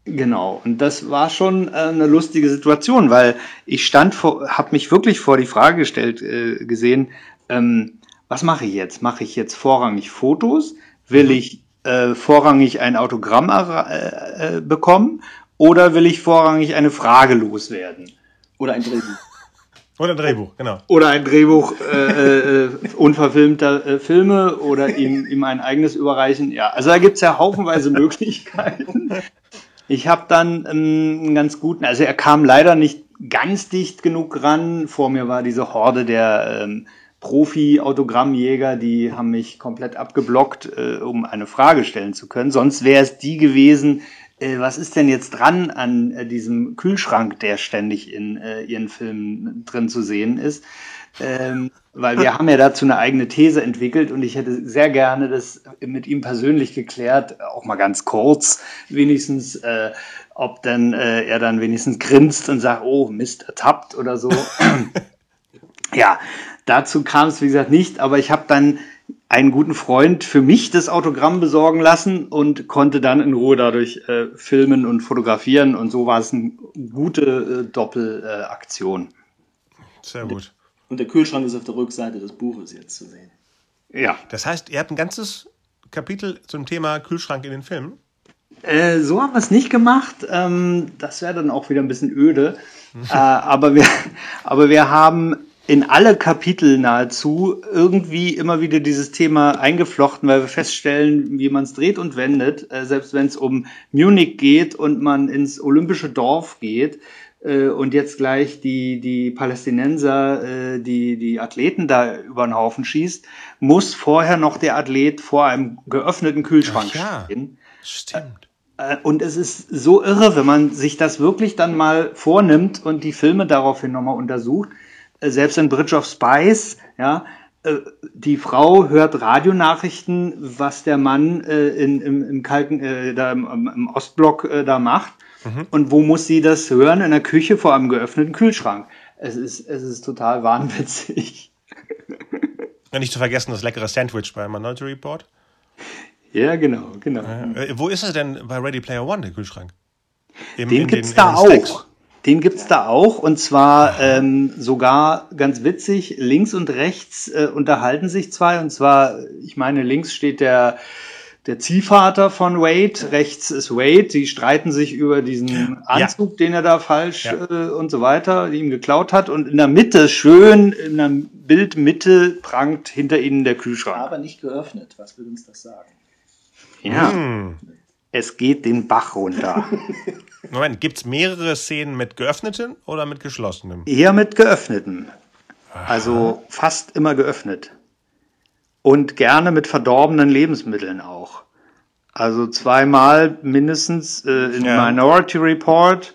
B: Genau, und das war schon äh, eine lustige Situation, weil ich stand vor, habe mich wirklich vor die Frage gestellt äh, gesehen, ähm, was mache ich jetzt? Mache ich jetzt vorrangig Fotos? Will ich äh, vorrangig ein Autogramm äh, bekommen? Oder will ich vorrangig eine Frage loswerden?
C: Oder ein Drehbuch.
A: Oder ein Drehbuch, genau.
B: Oder ein Drehbuch äh, äh, unverfilmter äh, Filme oder ihm, ihm ein eigenes überreichen. Ja, also da gibt's ja haufenweise Möglichkeiten. Ich habe dann ähm, einen ganz guten, also er kam leider nicht ganz dicht genug ran. Vor mir war diese Horde der ähm, Profi-Autogrammjäger, die haben mich komplett abgeblockt, äh, um eine Frage stellen zu können. Sonst wäre es die gewesen, äh, was ist denn jetzt dran an äh, diesem Kühlschrank, der ständig in äh, ihren Filmen drin zu sehen ist? Ähm, weil wir haben ja dazu eine eigene These entwickelt und ich hätte sehr gerne das mit ihm persönlich geklärt, auch mal ganz kurz, wenigstens, äh, ob dann äh, er dann wenigstens grinst und sagt, oh Mist, ertappt oder so. ja, dazu kam es wie gesagt nicht, aber ich habe dann einen guten Freund für mich das Autogramm besorgen lassen und konnte dann in Ruhe dadurch äh, filmen und fotografieren und so war es eine gute äh, Doppelaktion.
A: Sehr gut.
C: Und der Kühlschrank ist auf der Rückseite des Buches jetzt zu sehen.
B: ja.
A: Das heißt, ihr habt ein ganzes Kapitel zum Thema Kühlschrank in den Filmen?
B: Äh, so haben wir es nicht gemacht. Ähm, das wäre dann auch wieder ein bisschen öde. äh, aber, wir, aber wir haben in alle Kapitel nahezu irgendwie immer wieder dieses Thema eingeflochten, weil wir feststellen, wie man es dreht und wendet, äh, selbst wenn es um Munich geht und man ins olympische Dorf geht äh, und jetzt gleich die, die Palästinenser, äh, die, die Athleten da über den Haufen schießt, muss vorher noch der Athlet vor einem geöffneten Kühlschrank
A: ja.
B: stehen.
A: Stimmt.
B: Äh, Und es ist so irre, wenn man sich das wirklich dann mal vornimmt und die Filme daraufhin nochmal untersucht. Selbst in Bridge of Spies, ja, äh, die Frau hört Radionachrichten, was der Mann äh, in, im, im kalten, äh, da im, im Ostblock äh, da macht. Und wo muss sie das hören? In der Küche vor einem geöffneten Kühlschrank. Es ist, es ist total wahnwitzig.
A: Und nicht zu vergessen das leckere Sandwich bei Minority Report.
B: Ja, genau, genau.
A: Äh, wo ist es denn bei Ready Player One, der Kühlschrank? Im,
B: Den gibt's
A: in
B: da auch. Den gibt's da auch und zwar ähm, sogar ganz witzig. Links und rechts äh, unterhalten sich zwei und zwar, ich meine, links steht der der Ziehvater von Wade, rechts ist Wade. Sie streiten sich über diesen Anzug, den er da falsch
A: Ja.
B: äh, und so weiter, die ihm geklaut hat. Und in der Mitte, schön in der Bildmitte, prangt hinter ihnen der Kühlschrank.
C: Aber nicht geöffnet. Was will uns das sagen?
B: Ja,
A: Hm.
B: es geht den Bach runter.
A: Moment, gibt es mehrere Szenen mit geöffneten oder mit geschlossenen?
B: Eher mit geöffneten. Also fast immer geöffnet. Und gerne mit verdorbenen Lebensmitteln auch. Also zweimal mindestens äh, in
A: Ja.
B: Minority Report,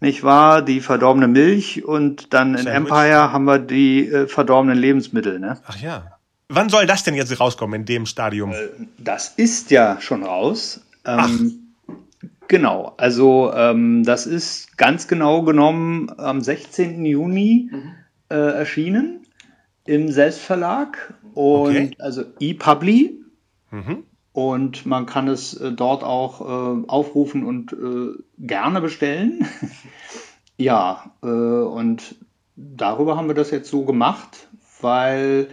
B: nicht wahr, die verdorbene Milch und dann in. Empire haben wir die äh, verdorbenen Lebensmittel. Ne?
A: Ach ja. Wann soll das denn jetzt rauskommen in dem Stadium?
B: Das ist ja schon raus. Ähm, Genau, also ähm, das ist ganz genau genommen am 16. Juni äh, erschienen im Selbstverlag und
A: Okay.
B: also ePubli
A: Mhm.
B: und man kann es äh, dort auch äh, aufrufen und äh, gerne bestellen. ja, äh, und darüber haben wir das jetzt so gemacht, weil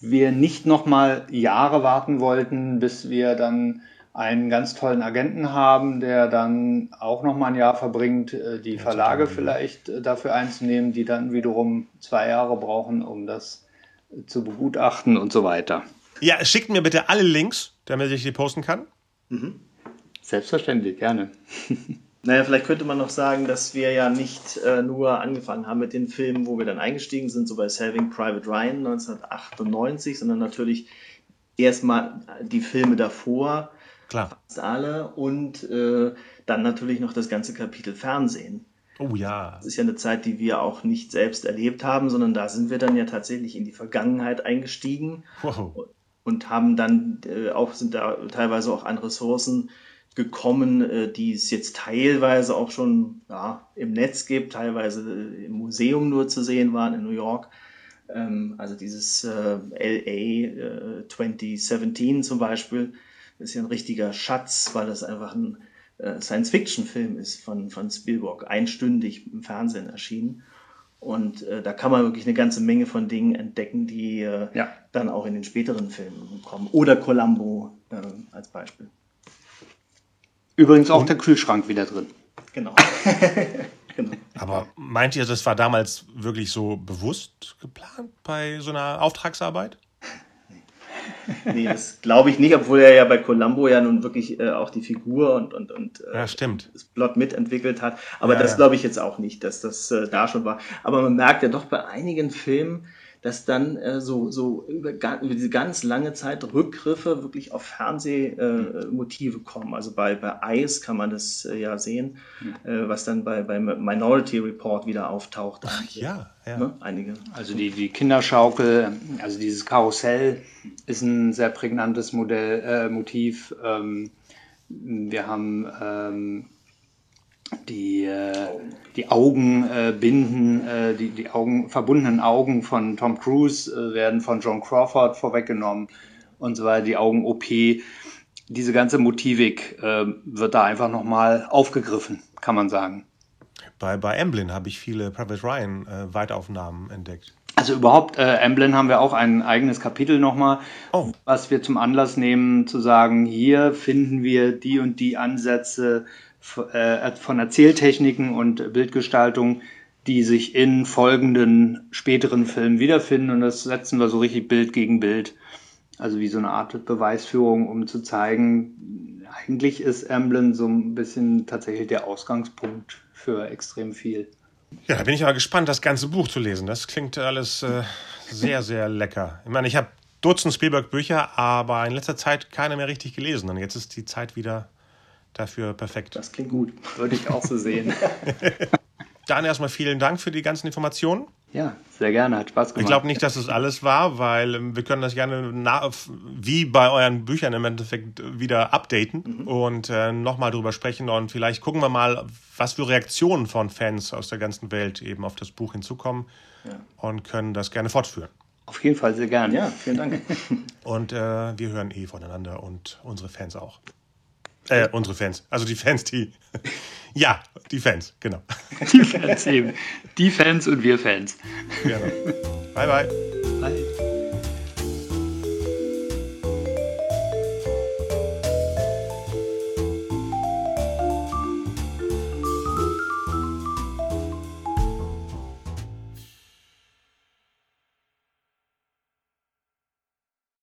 B: wir nicht nochmal Jahre warten wollten, bis wir dann einen ganz tollen Agenten haben, der dann auch nochmal ein Jahr verbringt, äh, die Verlage vielleicht äh, dafür einzunehmen, die dann wiederum zwei Jahre brauchen, um das äh, zu begutachten und so weiter.
A: Ja, schickt mir bitte alle Links, damit ich die posten kann.
B: Selbstverständlich, gerne.
C: Naja, vielleicht könnte man noch sagen, dass wir ja nicht äh, nur angefangen haben mit den Filmen, wo wir dann eingestiegen sind, so bei Saving Private Ryan 1998, sondern natürlich erstmal die Filme davor,
A: Klar.
C: fast alle, und äh, dann natürlich noch das ganze Kapitel Fernsehen.
A: Oh ja.
C: Das ist ja eine Zeit, die wir auch nicht selbst erlebt haben, sondern da sind wir dann ja tatsächlich in die Vergangenheit eingestiegen
A: Wow.
C: und haben dann äh, auch, sind da teilweise auch an Ressourcen gekommen, äh, die es jetzt teilweise auch schon ja, im Netz gibt, teilweise äh, im Museum nur zu sehen waren in New York. Ähm, also dieses äh, LA äh, 2017 zum Beispiel ist ja ein richtiger Schatz, weil das einfach ein äh, Science-Fiction-Film ist von, von Spielberg, einstündig im Fernsehen erschienen. Und äh, da kann man wirklich eine ganze Menge von Dingen entdecken, die äh,
B: Ja.
C: dann auch in den späteren Filmen kommen. Oder Columbo äh, als Beispiel.
B: Übrigens auch der Kühlschrank wieder drin.
C: Genau. genau.
A: Aber meint ihr, das war damals wirklich so bewusst geplant bei so einer Auftragsarbeit?
C: Nee, das glaube ich nicht, obwohl er ja bei Columbo ja nun wirklich äh, auch die Figur und, und, und äh,
A: Ja,
C: das Plot mitentwickelt hat. Aber
A: Ja,
C: das glaube ich jetzt auch nicht, dass das äh, da schon war. Aber man merkt ja doch bei einigen Filmen, dass dann äh, so, so über, über diese ganz lange Zeit Rückgriffe wirklich auf Fernsehmotive äh, Motive kommen. Also bei, bei Ice kann man das äh, ja sehen, äh, was dann bei, bei Minority Report wieder auftaucht. Einige,
A: Ja, ja.
C: Ne? Einige.
B: Also die, die Kinderschaukel, also dieses Karussell ist ein sehr prägnantes Modell, äh, Motiv. Ähm, wir haben ähm, die, äh, die Augenbinden, äh, die, die Augen, verbundenen Augen von Tom Cruise äh, werden von John Crawford vorweggenommen und so weiter, die Augen-OP. Diese ganze Motivik äh, wird da einfach nochmal aufgegriffen, kann man sagen.
A: Bei, bei Emblem habe ich viele Private Ryan äh, Weitaufnahmen entdeckt.
B: Also überhaupt, äh, Emblem haben wir auch ein eigenes Kapitel nochmal,
A: Oh.
B: was wir zum Anlass nehmen, zu sagen, hier finden wir die und die Ansätze äh, von Erzähltechniken und Bildgestaltung, die sich in folgenden späteren Filmen wiederfinden. Und das setzen wir so richtig Bild gegen Bild. Also wie so eine Art Beweisführung, um zu zeigen, eigentlich ist Emblem so ein bisschen tatsächlich der Ausgangspunkt für extrem viel.
A: Ja, da bin ich aber gespannt, das ganze Buch zu lesen. Das klingt alles äh, sehr, sehr lecker. Ich meine, ich habe Dutzend Spielberg-Bücher, aber in letzter Zeit keine mehr richtig gelesen. Und jetzt ist die Zeit wieder dafür perfekt.
C: Das klingt gut.
B: Würde ich auch so sehen.
A: Dann erstmal vielen Dank für die ganzen Informationen.
B: Ja, sehr gerne, hat Spaß gemacht.
A: Ich glaube nicht, dass es alles war, weil ähm, wir können das gerne na, wie bei euren Büchern im Endeffekt wieder updaten und äh, nochmal drüber sprechen und vielleicht gucken wir mal, was für Reaktionen von Fans aus der ganzen Welt eben auf das Buch hinzukommen und können das gerne fortführen.
B: Auf jeden Fall sehr gerne.
C: Ja, vielen Dank.
A: Und äh, wir hören eh voneinander und unsere Fans auch. Äh, unsere Fans. Also die Fans, die. ja, die Fans, genau.
B: Die Fans eben. Die Fans und wir Fans.
A: genau. Bye, bye.
B: Bye.